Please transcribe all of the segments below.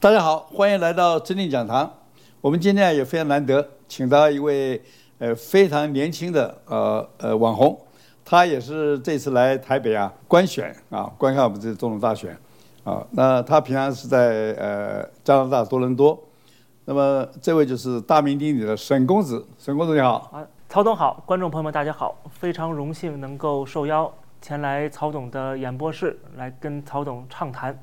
大家好，欢迎来到真理讲堂。我们今天也非常难得，请到一位呃非常年轻的呃呃网红，他也是这次来台北啊观选啊观看我们这次总统大选啊。那他平常是在呃加拿大多伦多。那么这位就是大名鼎鼎的沈公子，沈公子你好。啊，曹总好，观众朋友们大家好，非常荣幸能够受邀前来曹总的演播室来跟曹总畅谈。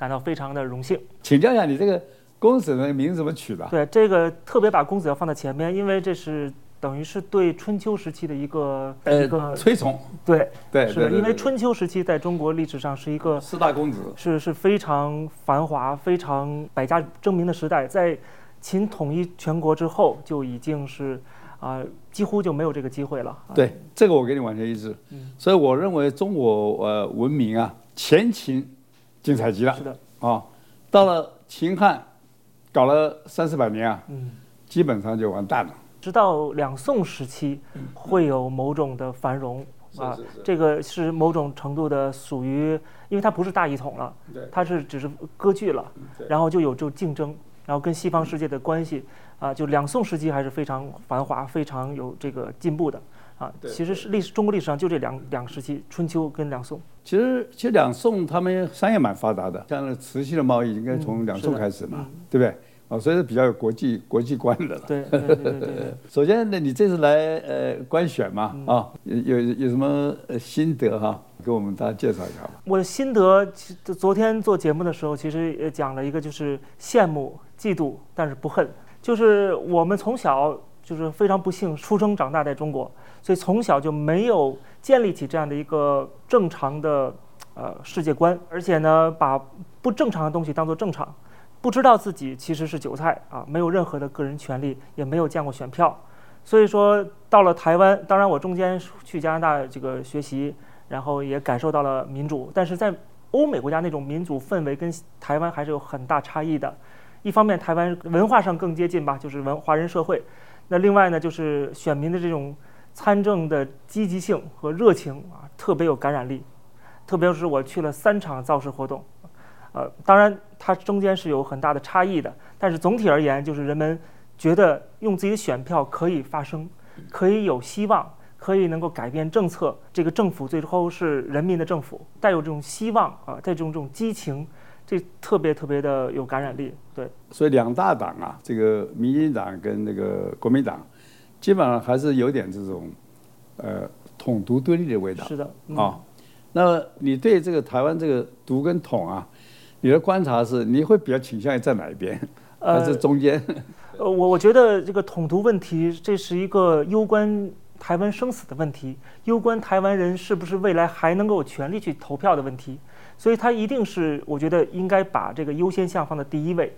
感到非常的荣幸，请教一下你这个公子的名字怎么取的？对，这个特别把公子要放在前面，因为这是等于是对春秋时期的一个、呃、一个推崇。对对，是的，因为春秋时期在中国历史上是一个四大公子，是是非常繁华、非常百家争鸣的时代。在秦统一全国之后，就已经是啊、呃，几乎就没有这个机会了。对，这个我跟你完全一致。嗯，所以我认为中国呃文明啊，前秦。精彩极了，是的。啊、哦，到了秦汉，搞了三四百年啊，嗯，基本上就完蛋了。直到两宋时期，会有某种的繁荣、嗯、啊，这个是某种程度的属于，因为它不是大一统了，对，它是只是割据了，然后就有这种竞争，然后跟西方世界的关系啊，就两宋时期还是非常繁华、非常有这个进步的。啊，其实是历史中国历史上就这两两个时期，春秋跟两宋。其实其实两宋他们商业蛮发达的，像那瓷器的贸易应该从两宋开始嘛，嗯、对不对？啊，所以是比较有国际国际观的了。对对对对，对。首先，那你这次来呃观选嘛，啊、哦，有有有什么心得哈、啊？给我们大家介绍一下吧。我的心得，昨天做节目的时候，其实也讲了一个，就是羡慕、嫉妒，但是不恨。就是我们从小就是非常不幸出生长大在中国。所以从小就没有建立起这样的一个正常的呃世界观，而且呢，把不正常的东西当做正常，不知道自己其实是韭菜啊，没有任何的个人权利，也没有见过选票。所以说到了台湾，当然我中间去加拿大这个学习，然后也感受到了民主，但是在欧美国家那种民主氛围跟台湾还是有很大差异的。一方面，台湾文化上更接近吧，就是文华人社会；那另外呢，就是选民的这种。参政的积极性和热情啊，特别有感染力。特别是我去了三场造势活动，呃，当然它中间是有很大的差异的，但是总体而言，就是人们觉得用自己的选票可以发声，可以有希望，可以能够改变政策。这个政府最后是人民的政府，带有这种希望啊，带这种这种激情，这特别特别的有感染力。对，所以两大党啊，这个民进党跟那个国民党。基本上还是有点这种，呃，统独对立的味道。是的，啊、嗯哦，那么你对这个台湾这个独跟统啊，你的观察是你会比较倾向于在哪一边，还是中间？呃，我我觉得这个统独问题，这是一个攸关台湾生死的问题，攸关台湾人是不是未来还能够有权利去投票的问题，所以它一定是我觉得应该把这个优先项放在第一位，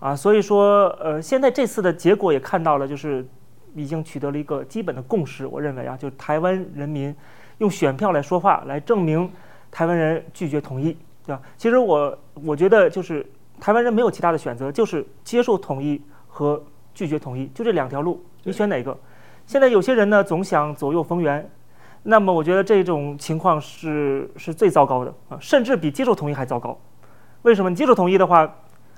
啊，所以说，呃，现在这次的结果也看到了，就是。已经取得了一个基本的共识，我认为啊，就是台湾人民用选票来说话，来证明台湾人拒绝统一，对吧？其实我我觉得就是台湾人没有其他的选择，就是接受统一和拒绝统一，就这两条路，你选哪个？现在有些人呢总想左右逢源，那么我觉得这种情况是是最糟糕的啊，甚至比接受统一还糟糕。为什么？你接受统一的话？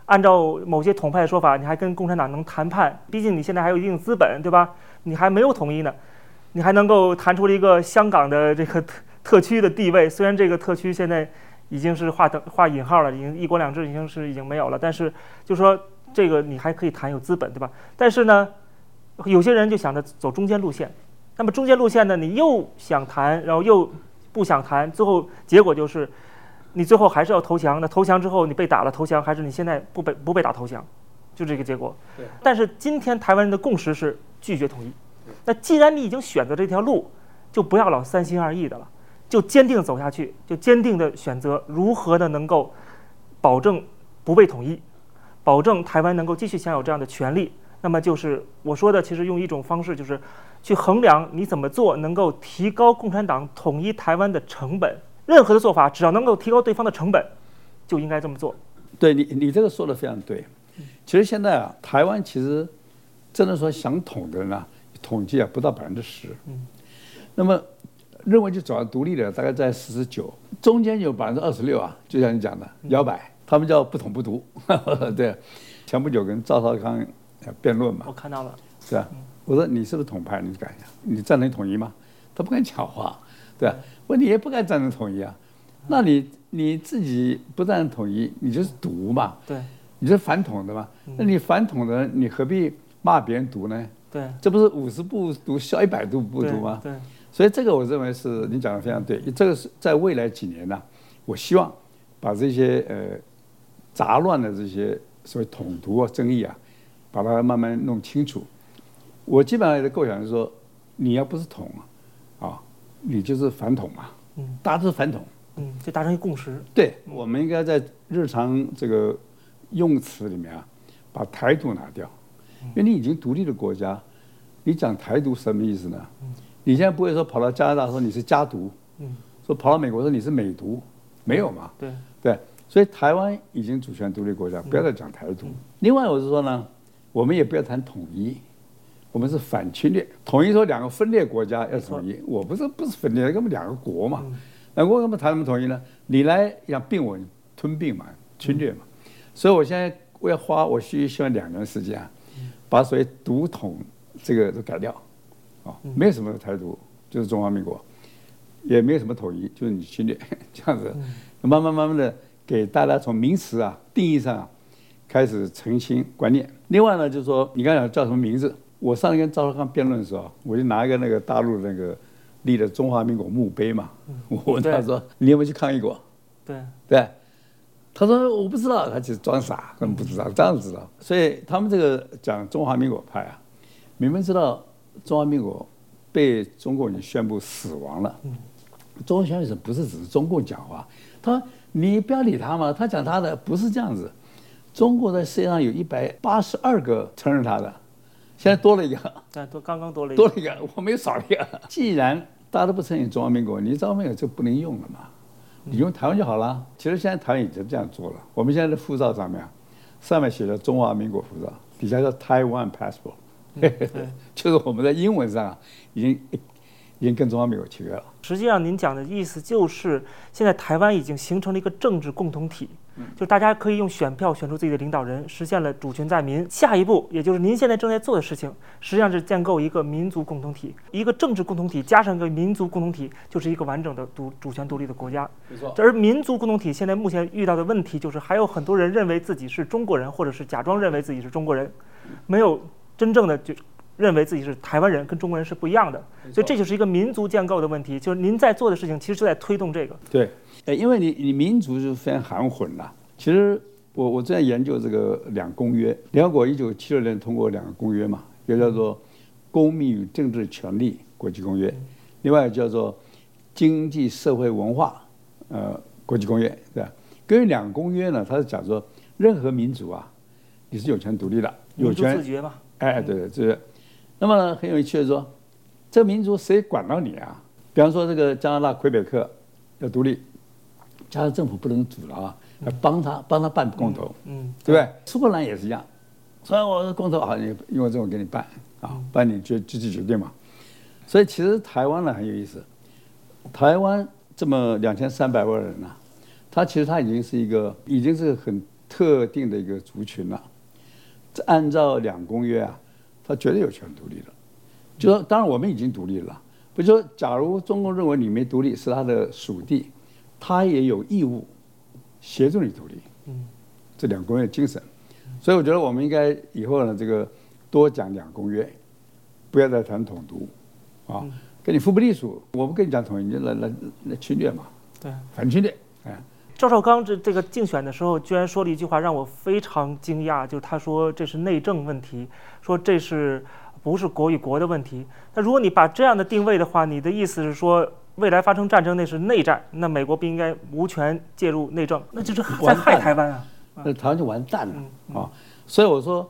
按照某些统派的说法，你还跟共产党能谈判，毕竟你现在还有一定资本，对吧？你还没有统一呢，你还能够谈出了一个香港的这个特特区的地位。虽然这个特区现在已经是画等画引号了，已经一国两制已经是已经没有了，但是就说这个你还可以谈有资本，对吧？但是呢，有些人就想着走中间路线，那么中间路线呢，你又想谈，然后又不想谈，最后结果就是。你最后还是要投降，那投降之后你被打了投降，还是你现在不被不被打投降，就这个结果。对。但是今天台湾人的共识是拒绝统一。那既然你已经选择这条路，就不要老三心二意的了，就坚定走下去，就坚定的选择如何的能够保证不被统一，保证台湾能够继续享有这样的权利。那么就是我说的，其实用一种方式，就是去衡量你怎么做能够提高共产党统一台湾的成本。任何的做法，只要能够提高对方的成本，就应该这么做。对你，你这个说的非常对。其实现在啊，台湾其实真的说想统的人啊，统计啊不到百分之十。嗯。那么认为就走向独立的大概在四十九，中间有百分之二十六啊，就像你讲的摇摆，他们叫不统不独。对，前不久跟赵少康辩论嘛，我看到了，是啊？我说你是不是统派？你敢讲？你赞成统一吗？他不敢讲话，对吧？问题也不该赞成统一啊，那你你自己不赞成统一，你就是独嘛，对，你是反统的嘛，那你反统的，你何必骂别人独呢？对，这不是五十步独笑一百步不独吗？对，所以这个我认为是你讲的非常对，这个是在未来几年呢，我希望把这些呃杂乱的这些所谓统独啊争议啊，把它慢慢弄清楚。我基本上的构想是说，你要不是统啊。你就是反统嘛，嗯，大家都是反统，嗯，就达成一共识。对，我们应该在日常这个用词里面啊，把台独拿掉，因为你已经独立的国家，你讲台独什么意思呢？你现在不会说跑到加拿大说你是加独，嗯，说跑到美国说你是美独，没有嘛？对对，所以台湾已经主权独立国家，不要再讲台独。另外，我是说呢，我们也不要谈统一。我们是反侵略，统一说两个分裂国家要统一，我不是不是分裂，根本两个国嘛。那为什么谈什么统一呢？你来要并我吞并嘛，侵略嘛。所以我现在我要花我需需要两年时间啊，把所谓独统这个都改掉，啊，没有什么台独，就是中华民国，也没有什么统一，就是你侵略 这样子，慢慢慢慢的给大家从名词啊定义上啊开始澄清观念。另外呢，就是说你刚才讲叫什么名字？我上次跟赵少康辩论的时候，我就拿一个那个大陆那个立的中华民国墓碑嘛，我问他说：“你有没有去抗议过？”对对，他说我不知道，他就是装傻，根本不知道，这样子知道。所以他们这个讲中华民国派啊，明明知道中华民国被中共已经宣布死亡了。中共宣布不是只是中共讲话，他说你不要理他嘛，他讲他的不是这样子。中国在世界上有一百八十二个承认他的。现在多了一个，对，多刚刚多了一个，多了一个，我没有少了一个。既然大家都不承认中华民国，你中华民国就不能用了嘛？你用台湾就好了。其实现在台湾已经这样做了。我们现在的护照上面，上面写着中华民国护照，底下叫 Taiwan Passport，就是我们在英文上已经已经跟中华民国契约了。实际上，您讲的意思就是，现在台湾已经形成了一个政治共同体。就大家可以用选票选出自己的领导人，实现了主权在民。下一步，也就是您现在正在做的事情，实际上是建构一个民族共同体，一个政治共同体加上一个民族共同体，就是一个完整的独主权独立的国家。没错。而民族共同体现在目前遇到的问题，就是还有很多人认为自己是中国人，或者是假装认为自己是中国人，没有真正的就认为自己是台湾人，跟中国人是不一样的。所以这就是一个民族建构的问题。就是您在做的事情，其实就在推动这个。对。哎，因为你你民族就非常含混了。其实我我正在研究这个两公约，联合国一九七六年通过两个公约嘛，一个叫做《公民与政治权利国际公约》，另外叫做《经济社会文化呃国际公约》，对吧？根据两个公约呢，它是讲说任何民族啊，你是有权独立的，有权自决嘛。哎，对对，这个。那么呢，很有趣的说，这个民族谁管到你啊？比方说这个加拿大魁北克要独立。加上政府不能阻挠啊，要帮他帮他办公投，嗯，对不对？苏格兰也是一样，所以我说公投好，你因为这种给你办啊，办你决自己决定嘛。所以其实台湾呢很有意思，台湾这么两千三百万人呐，他其实他已经是一个已经是很特定的一个族群了。这按照两公约啊，他绝对有权独立的。就说当然我们已经独立了，不就说假如中共认为你没独立是他的属地。他也有义务协助你独立，嗯，这两公约精神，所以我觉得我们应该以后呢，这个多讲两公约，不要再谈统独，啊，跟你互不隶属，我不跟你讲统一，你就来来来侵略嘛，对，反侵略，哎，赵少刚这这个竞选的时候，居然说了一句话让我非常惊讶，就是他说这是内政问题，说这是不是国与国的问题？那如果你把这样的定位的话，你的意思是说？未来发生战争那是内战，那美国不应该无权介入内政，那就是在害台湾啊！那台湾就完蛋了嗯嗯啊！所以我说，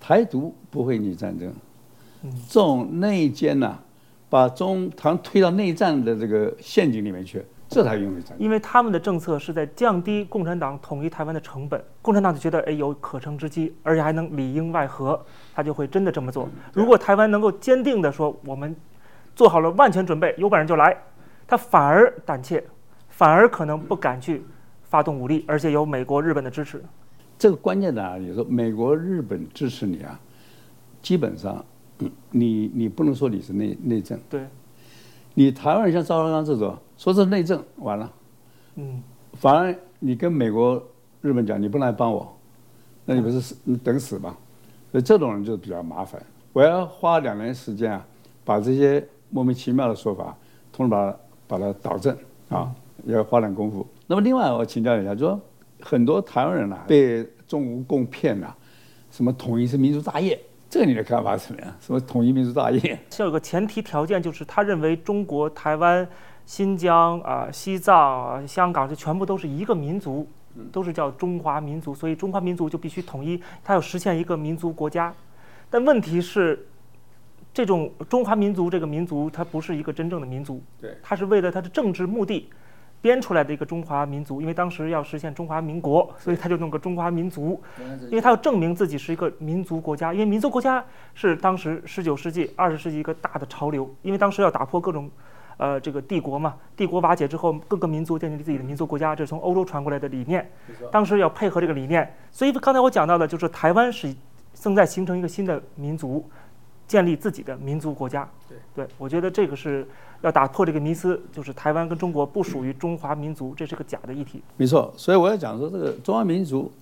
台独不会引起战争，嗯这种内奸呐、啊，把中唐推到内战的这个陷阱里面去，这才用于战。因为他们的政策是在降低共产党统一台湾的成本，共产党就觉得哎有可乘之机，而且还能里应外合，他就会真的这么做。如果台湾能够坚定地说我们做好了万全准备，有本事就来，他反而胆怯，反而可能不敢去发动武力，而且有美国、日本的支持。这个关键在哪里？说美国、日本支持你啊，基本上，你你不能说你是内内政。对，你台湾人像赵少康这种说这是内政，完了，嗯，反而你跟美国、日本讲你不能来帮我，那你不是等死吗？所以这种人就比较麻烦。我要花两年时间啊，把这些莫名其妙的说法，通通把它把它导正啊，要花点功夫。那么另外我请教一下，就说很多台湾人啊被中共骗了，什么统一是民族大业，这个你的看法是怎么样？什么统一民族大业？这有个前提条件，就是他认为中国台湾、新疆啊、西藏啊、香港这全部都是一个民族，都是叫中华民族，所以中华民族就必须统一，它要实现一个民族国家。但问题是，这种中华民族这个民族，它不是一个真正的民族，对，它是为了它的政治目的编出来的一个中华民族。因为当时要实现中华民国，所以他就弄个中华民族，因为他要证明自己是一个民族国家。因为民族国家是当时十九世纪、二十世纪一个大的潮流，因为当时要打破各种。呃，这个帝国嘛，帝国瓦解之后，各个民族建立自己的民族国家，这是从欧洲传过来的理念。当时要配合这个理念，所以刚才我讲到的，就是台湾是正在形成一个新的民族，建立自己的民族国家。对，对我觉得这个是要打破这个迷思，就是台湾跟中国不属于中华民族，这是个假的议题。没错，所以我要讲说这个中华民族，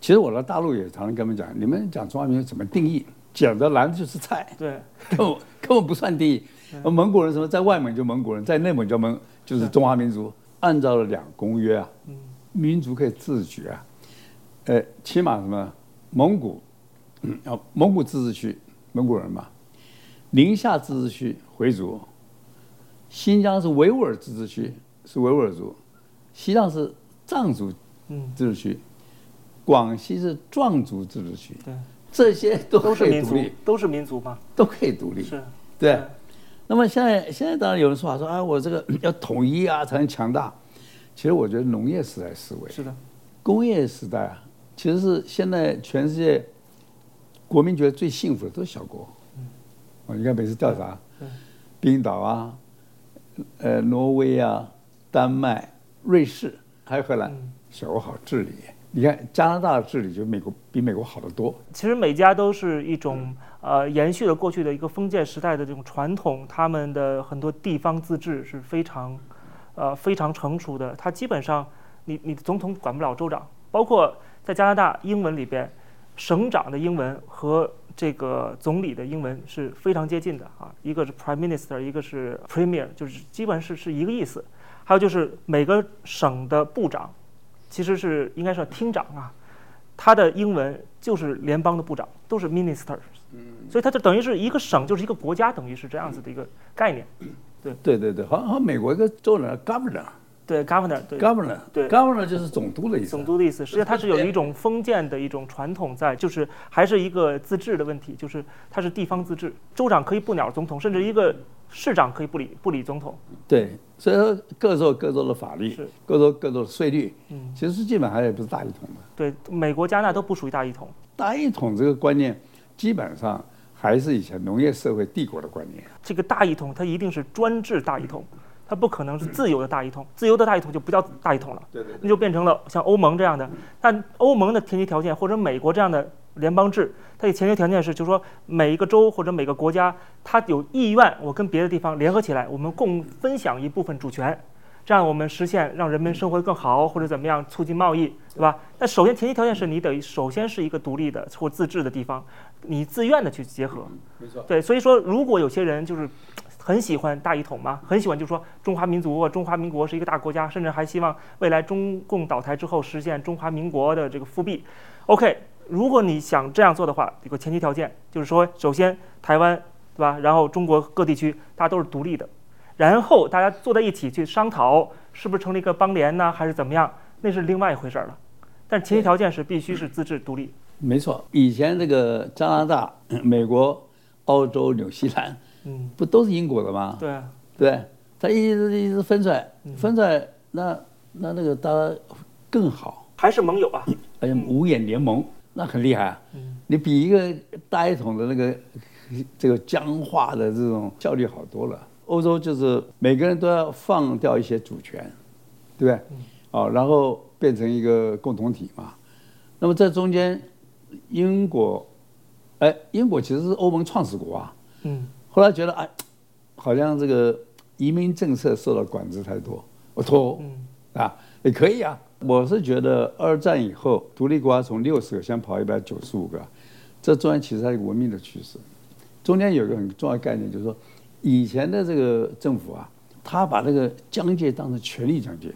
其实我在大陆也常常跟他们讲，你们讲中华民族怎么定义？讲的难的就是菜，对，根本根本不算定义。蒙古人什么在外蒙就蒙古人，在内蒙叫蒙，就是中华民族。按照了两公约啊，民族可以自决啊，呃，起码什么蒙古，啊，蒙古自治区蒙古人嘛，宁夏自治区回族，新疆是维吾尔自治区是维吾尔族，西藏是藏族自治区，广西是壮族自治区，对，这些都都是民族可以独立，都是民族嘛，都可以独立，是，对。那么现在现在当然有人说法说啊，我这个 要统一啊才能强大。其实我觉得农业时代思维是的，工业时代啊，其实是现在全世界国民觉得最幸福的都是小国。嗯，啊，你看每次调查，冰岛啊，呃，挪威啊，丹麦、瑞士还有荷兰，小国好治理。你看加拿大的治理就美国比美国好得多。其实每家都是一种呃延续了过去的一个封建时代的这种传统，他们的很多地方自治是非常呃非常成熟的。他基本上你你总统管不了州长，包括在加拿大英文里边，省长的英文和这个总理的英文是非常接近的啊，一个是 Prime Minister，一个是 Premier，就是基本是是一个意思。还有就是每个省的部长。其实是应该说厅长啊，他的英文就是联邦的部长，都是 ministers，所以他就等于是一个省就是一个国家，等于是这样子的一个概念。对对对对，好像好像美国一个州长 governor，对 governor，对 governor，对 governor 就是总督的意思。总督的意思，实际上它是有一种封建的一种传统在，就是还是一个自治的问题，就是它是地方自治，州长可以不鸟总统，甚至一个。市长可以不理不理总统，对，所以说各州各州的法律，各州各州的税率，嗯，其实基本上也不是大一统的。对，美国加拿大都不属于大一统。大一统这个观念，基本上还是以前农业社会帝国的观念。这个大一统，它一定是专制大一统，它不可能是自由的大一统。自由的大一统就不叫大一统了，对对，那就变成了像欧盟这样的。但欧盟的前提条件，或者美国这样的。联邦制，它的前提条件是，就是说每一个州或者每个国家，它有意愿，我跟别的地方联合起来，我们共分享一部分主权，这样我们实现让人们生活得更好，或者怎么样促进贸易，对吧？那首先前提条件是你得首先是一个独立的或自治的地方，你自愿的去结合，没错。对，所以说如果有些人就是很喜欢大一统嘛，很喜欢就是说中华民族或中华民国是一个大国家，甚至还希望未来中共倒台之后实现中华民国的这个复辟，OK。如果你想这样做的话，有个前提条件，就是说，首先台湾，对吧？然后中国各地区，大家都是独立的，然后大家坐在一起去商讨，是不是成立一个邦联呢，还是怎么样？那是另外一回事儿了。但前提条件是必须是自治独立。没错，以前这个加拿大、美国、澳洲、纽西兰，嗯，不都是英国的吗？对啊，对，它一直一直分出来，分出来，那那那个大家更好，还是盟友啊，而且五眼联盟，那很厉害啊。嗯，你比一个大一统的那个这个僵化的这种效率好多了。欧洲就是每个人都要放掉一些主权，对不对？哦，然后变成一个共同体嘛。那么在中间。英国，哎，英国其实是欧盟创始国啊。嗯。后来觉得哎，好像这个移民政策受到管制太多，我脱欧。嗯。啊，也可以啊。我是觉得二战以后，独立国家从六十个先跑一百九十五个，这中间其实它是一个文明的趋势。中间有一个很重要的概念，就是说，以前的这个政府啊，他把这个疆界当成权力疆界，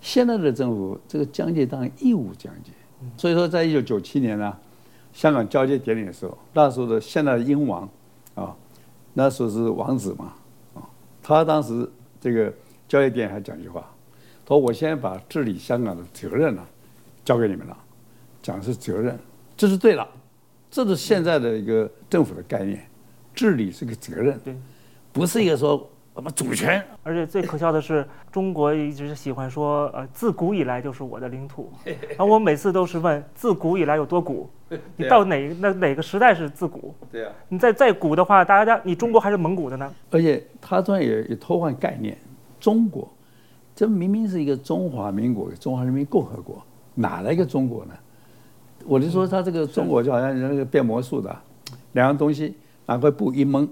现在的政府这个疆界当成义务疆界。所以说，在一九九七年呢，香港交接典礼的时候，那时候的现在的英王，啊，那时候是王子嘛，啊，他当时这个交接典礼还讲一句话，说：“我先把治理香港的责任呢，交给你们了，讲的是责任，这是对了，这是现在的一个政府的概念，治理是个责任，对，不是一个说。”什么主权？而且最可笑的是，中国一直喜欢说，呃，自古以来就是我的领土。然后我每次都是问，自古以来有多古？你到哪那哪个时代是自古？对啊。你再再古的话，大家你中国还是蒙古的呢？而且他这也也偷换概念，中国，这明明是一个中华民国、中华人民共和国，哪来一个中国呢？我就说他这个中国就好像那个变魔术的，两样东西拿块布一蒙。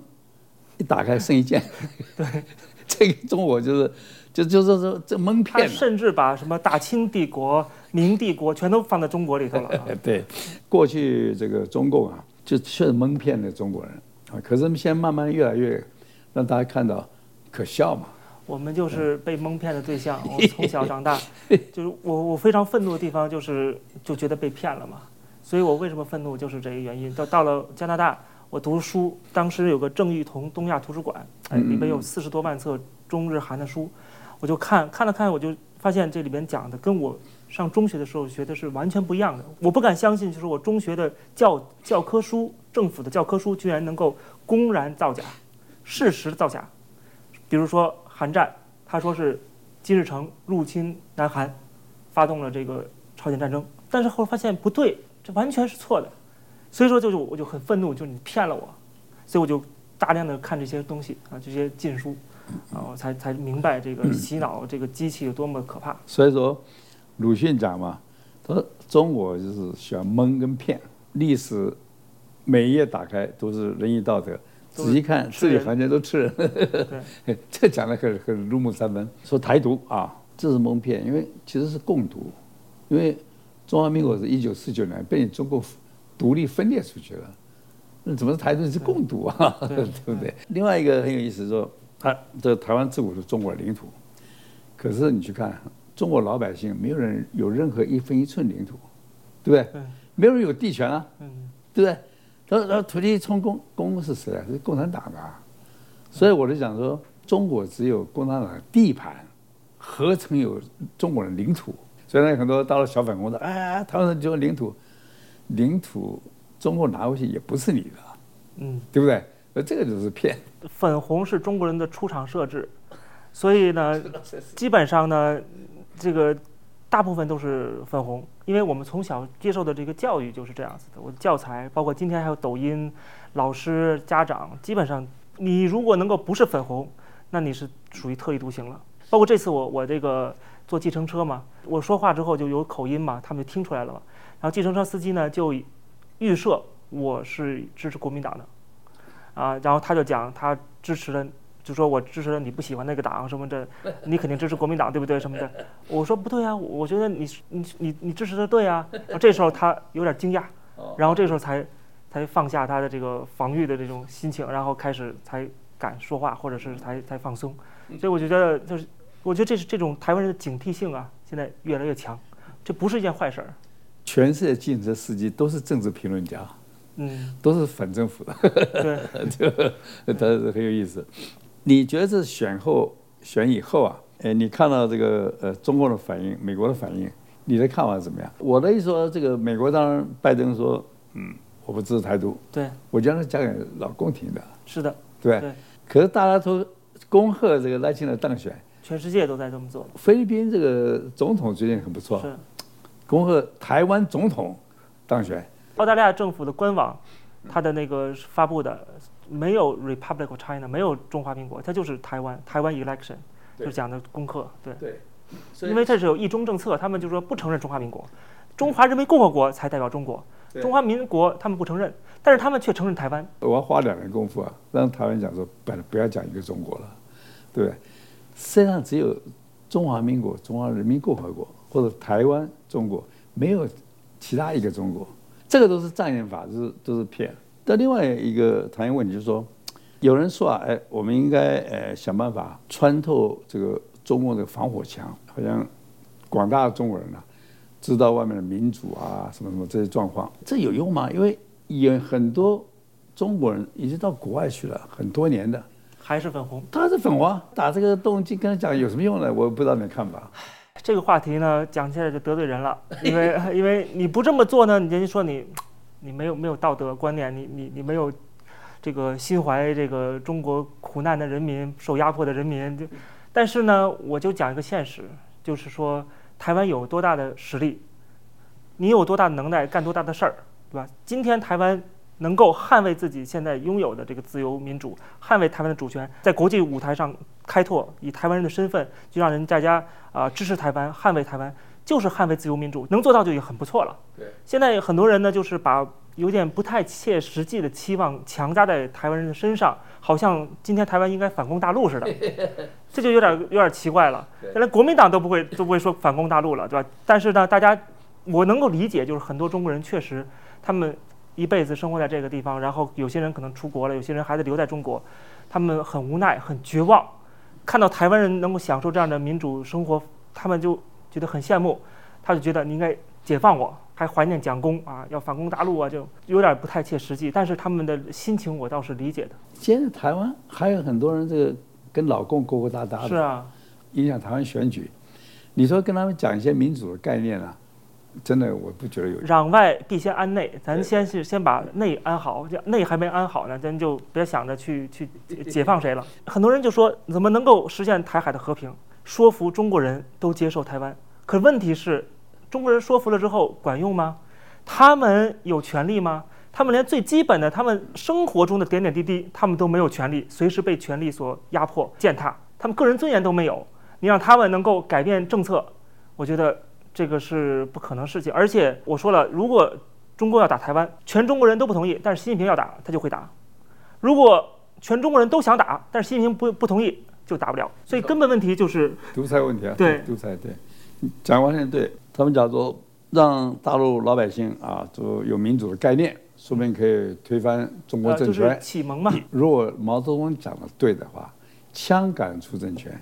一打开剩一件，对，这个中国就是，就就是说这蒙骗。他甚至把什么大清帝国、明帝国全都放在中国里头了。对，过去这个中共啊，就确实蒙骗了中国人啊。可是现在慢慢越来越让大家看到可笑嘛。我们就是被蒙骗的对象。我从小长大，就是我我非常愤怒的地方就是就觉得被骗了嘛。所以我为什么愤怒，就是这个原因。到到了加拿大。我读书，当时有个郑裕彤东亚图书馆，哎，里面有四十多万册中日韩的书，我就看看了看，我就发现这里面讲的跟我上中学的时候学的是完全不一样的。我不敢相信，就是我中学的教教科书，政府的教科书居然能够公然造假，事实造假。比如说韩战，他说是金日成入侵南韩，发动了这个朝鲜战争，但是后来发现不对，这完全是错的。所以说，就是我就很愤怒，就是你骗了我，所以我就大量的看这些东西啊，这些禁书，啊，我才才明白这个洗脑这个机器有多么可怕。所以说，鲁迅讲嘛，他说中国就是喜欢蒙跟骗，历史每一页打开都是仁义道德，仔细看字里行间都吃人。对，这讲的很很入木三分。说台独啊，这是蒙骗，因为其实是共独，因为中华民国是一九四九年被你中国。独立分裂出去了，那怎么是台独是共独啊？对，对不对？另外一个很有意思说，说他这台湾自古是中国领土，可是你去看中国老百姓，没有人有任何一分一寸领土，对不对？对，没有人有地权啊，对不对？他说：“土地充公公是谁啊？是共产党的。”所以我就想说，中国只有共产党的地盘，何曾有中国人领土？所以呢，很多到了小粉红的，哎，台湾人就领土。领土，中国拿回去也不是你的，嗯，对不对？那这个就是骗。粉红是中国人的出厂设置，所以呢，基本上呢，这个大部分都是粉红，因为我们从小接受的这个教育就是这样子的。我的教材，包括今天还有抖音，老师、家长，基本上你如果能够不是粉红，那你是属于特立独行了。包括这次我我这个坐计程车嘛，我说话之后就有口音嘛，他们就听出来了嘛。然后计程车司机呢就预设我是支持国民党的，啊，然后他就讲他支持了，就说我支持了你不喜欢那个党什么的，你肯定支持国民党对不对什么的？我说不对啊，我觉得你你你你支持的对啊。这时候他有点惊讶，然后这时候才才放下他的这个防御的这种心情，然后开始才敢说话，或者是才才放松。所以我觉得就是我觉得这是这种台湾人的警惕性啊，现在越来越强，这不是一件坏事儿。全世界计程车司机都是政治评论家，嗯，都是反政府的，对，就他是很有意思。你觉得这选后选以后啊，哎，你看到这个呃中共的反应，美国的反应，你的看法怎么样？我的意思说，这个美国当然拜登说，嗯，我不支持台独，对，我将来讲给老共听的，是的，对。对可是大家都恭贺这个赖清德当选，全世界都在这么做。菲律宾这个总统最近很不错，是，恭贺台湾总统当选。澳大利亚政府的官网，它的那个发布的没有 Republic of China，没有中华民国，它就是台湾，台湾 election，就是讲的功课，对。对。因为这是有一中政策，他们就说不承认中华民国，中华人民共和国才代表中国，中华民国他们不承认，但是他们却承认台湾。我要花两年功夫啊，让台湾讲说，不不要讲一个中国了，对不对？世界上只有中华民国、中华人民共和国或者台湾中国，没有其他一个中国，这个都是障眼法，都是都是骗。但另外一个谈一个问题就是说，有人说啊，哎，我们应该呃想办法穿透这个。中国的防火墙，好像广大的中国人呢、啊，知道外面的民主啊，什么什么这些状况，这有用吗？因为有很多中国人已经到国外去了很多年的，还是粉红，他是粉红，打这个动静跟他讲有什么用呢？我不知道你的看法。这个话题呢，讲起来就得罪人了，因为因为你不这么做呢，人家说你你没有没有道德观念，你你你没有这个心怀这个中国苦难的人民受压迫的人民就。但是呢，我就讲一个现实，就是说，台湾有多大的实力，你有多大的能耐，干多大的事儿，对吧？今天台湾能够捍卫自己现在拥有的这个自由民主，捍卫台湾的主权，在国际舞台上开拓，以台湾人的身份，就让人大家啊、支持台湾，捍卫台湾，就是捍卫自由民主，能做到就已经很不错了。对，现在很多人呢，就是把。有点不太切实际的期望强加在台湾人的身上，好像今天台湾应该反攻大陆似的，这就有点有点奇怪了。原来国民党都不会都不会说反攻大陆了，对吧？但是呢，大家我能够理解，就是很多中国人确实他们一辈子生活在这个地方，然后有些人可能出国了，有些人还得留在中国，他们很无奈很绝望，看到台湾人能够享受这样的民主生活，他们就觉得很羡慕，他就觉得你应该解放我。还怀念蒋公啊，要反攻大陆啊，就有点不太切实际。但是他们的心情我倒是理解的。现在台湾还有很多人这个跟老共勾勾搭搭的，是啊，影响台湾选举。你说跟他们讲一些民主的概念啊，真的我不觉得有。攘外必先安内，咱先是先把内安好，这内还没安好呢，咱就别想着去去解放谁了。很多人就说，怎么能够实现台海的和平？说服中国人都接受台湾，可问题是。中国人说服了之后管用吗？他们有权利吗？他们连最基本的他们生活中的点点滴滴，他们都没有权利，随时被权力所压迫践踏，他们个人尊严都没有。你让他们能够改变政策，我觉得这个是不可能事情。而且我说了，如果中共要打台湾，全中国人都不同意，但是习近平要打，他就会打；如果全中国人都想打，但是习近平不不同意，就打不了。所以根本问题就是独裁问题啊！对，独裁对，讲完全对。他们讲说，让大陆老百姓啊，就有民主的概念，说不定可以推翻中国政权。启蒙嘛。如果毛泽东讲的对的话，枪杆出政权，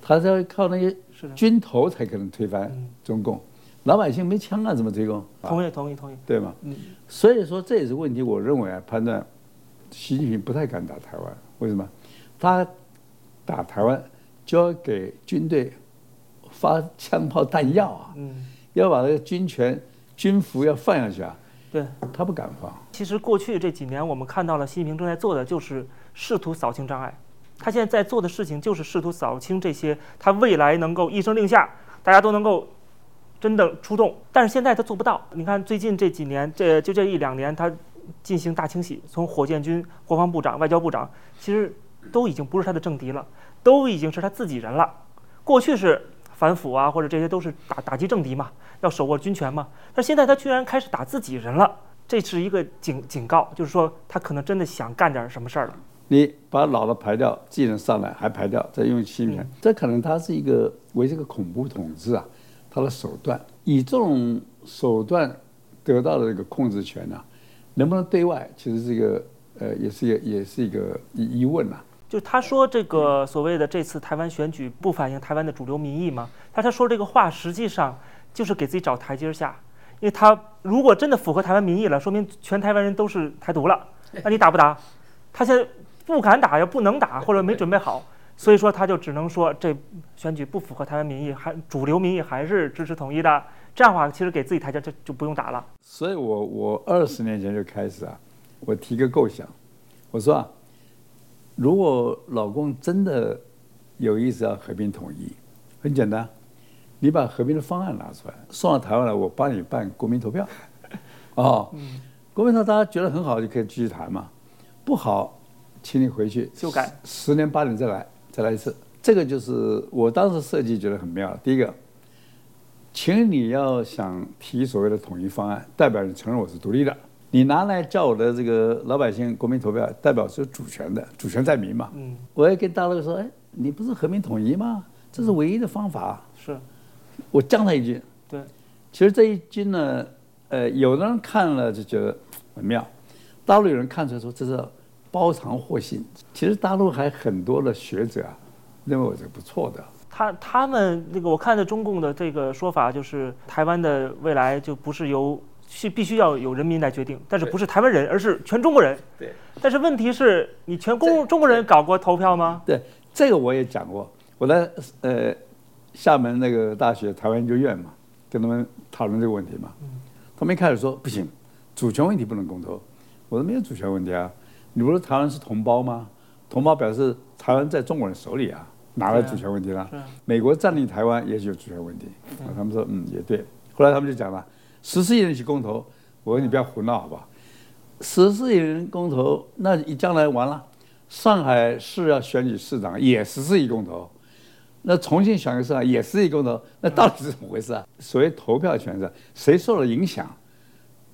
他是要靠那些军头才可能推翻中共。老百姓没枪啊，怎么推动？同意，同意，同意。对吗？嗯。所以说这也是问题。我认为啊，判断习近平不太敢打台湾。为什么？他打台湾就要给军队。发枪炮弹药啊，嗯，要把这个军权、军服要放下去啊，对，他不敢放。其实过去这几年，我们看到了习近平正在做的就是试图扫清障碍。他现在在做的事情就是试图扫清这些，他未来能够一声令下，大家都能够真的出动。但是现在他做不到。你看最近这几年，这就这一两年，他进行大清洗，从火箭军、国防部长、外交部长，其实都已经不是他的政敌了，都已经是他自己人了。过去是。反腐啊，或者这些都是打打击政敌嘛，要手握军权嘛。但现在他居然开始打自己人了，这是一个警警告，就是说他可能真的想干点什么事儿了。你把老的排掉，技能上来还排掉，再用新人，这可能他是一个为这个恐怖统治啊，他的手段，以这种手段得到的这个控制权呢、啊，能不能对外，其实这个呃，也是也也是一个疑问呐、啊。就他说这个所谓的这次台湾选举不反映台湾的主流民意吗？他他说这个话实际上就是给自己找台阶下，因为他如果真的符合台湾民意了，说明全台湾人都是台独了，那你打不打？他现在不敢打，又不能打，或者没准备好，所以说他就只能说这选举不符合台湾民意，还主流民意还是支持统一的。这样的话，其实给自己台阶就就不用打了。所以我我二十年前就开始啊，我提个构想，我说啊，如果老公真的有意思要和平统一，很简单，你把和平的方案拿出来，送到台湾来，我帮你办国民投票。哦，国民投票大家觉得很好，就可以继续谈嘛。不好，请你回去修改，十年八年再来，再来一次。这个就是我当时设计觉得很妙。第一个。请你要想提所谓的统一方案，代表你承认我是独立的。你拿来叫我的这个老百姓国民投票，代表是主权的，主权在民嘛。嗯。我也跟大陆说，哎，你不是和平统一吗？这是唯一的方法。是。我将他一军。对。其实这一军呢，呃，有的人看了就觉得很妙，大陆有人看出来说这是包藏祸心。其实大陆还很多的学者啊，认为我是不错的。他他们那个，我看的中共的这个说法就是，台湾的未来就不是由是必须要有人民来决定，但是不是台湾人，而是全中国人。对。但是问题是你全公中国人搞过投票吗？对，这个我也讲过。我在呃厦门那个大学台湾研究院嘛，跟他们讨论这个问题嘛。嗯。他们一开始说不行，主权问题不能公投。我说没有主权问题啊，你不是台湾是同胞吗？同胞表示台湾在中国人手里啊。哪来主权问题了？美国占领台湾也许有主权问题。他们说嗯也对。后来他们就讲了，十四亿人去公投。我说你不要胡闹好不好？十四亿人公投，那你将来完了，上海市要选举市长也十四亿公投，那重庆选个市长也十四亿公投，那到底是怎么回事啊？所谓投票权是谁受了影响，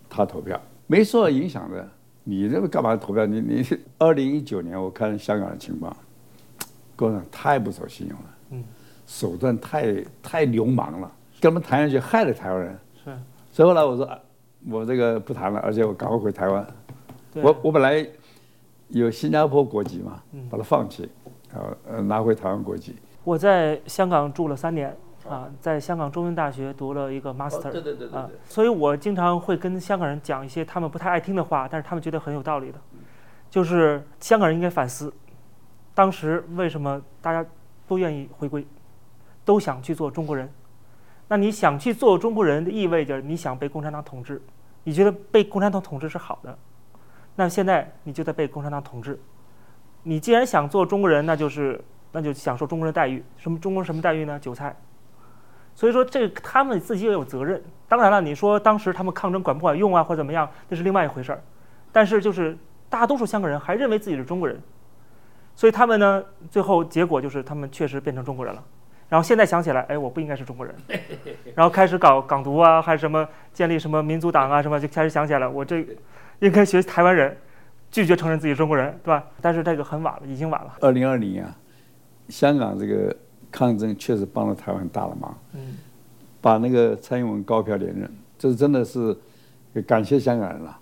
他投票；没受到影响的，你这个干嘛投票？你你二零一九年我看香港的情况。共产党太不守信用了，嗯，手段太太流氓了，跟他们谈下去害了台湾人。是，所以后来我说，我这个不谈了，而且我赶快回台湾。我我本来有新加坡国籍嘛，把它放弃，呃拿回台湾国籍。我在香港住了三年啊，在香港中文大学读了一个 master，对对对对，啊，所以我经常会跟香港人讲一些他们不太爱听的话，但是他们觉得很有道理的，就是香港人应该反思。当时为什么大家都愿意回归，都想去做中国人？那你想去做中国人的意味着你想被共产党统治，你觉得被共产党统治是好的？那现在你就在被共产党统治。你既然想做中国人，那就是那就享受中国人的待遇。什么中国人什么待遇呢？韭菜。所以说这个他们自己也有责任。当然了，你说当时他们抗争管不管用啊，或者怎么样，那是另外一回事儿。但是就是大多数香港人还认为自己是中国人。所以他们呢，最后结果就是他们确实变成中国人了。然后现在想起来，哎，我不应该是中国人。然后开始搞港独啊，还是什么建立什么民族党啊，什么就开始想起来了，我这应该学台湾人，拒绝承认自己是中国人，对吧？但是这个很晚了，已经晚了。二零二零啊，香港这个抗争确实帮了台湾大了忙。嗯。把那个蔡英文高票连任，这是真的是感谢香港人了。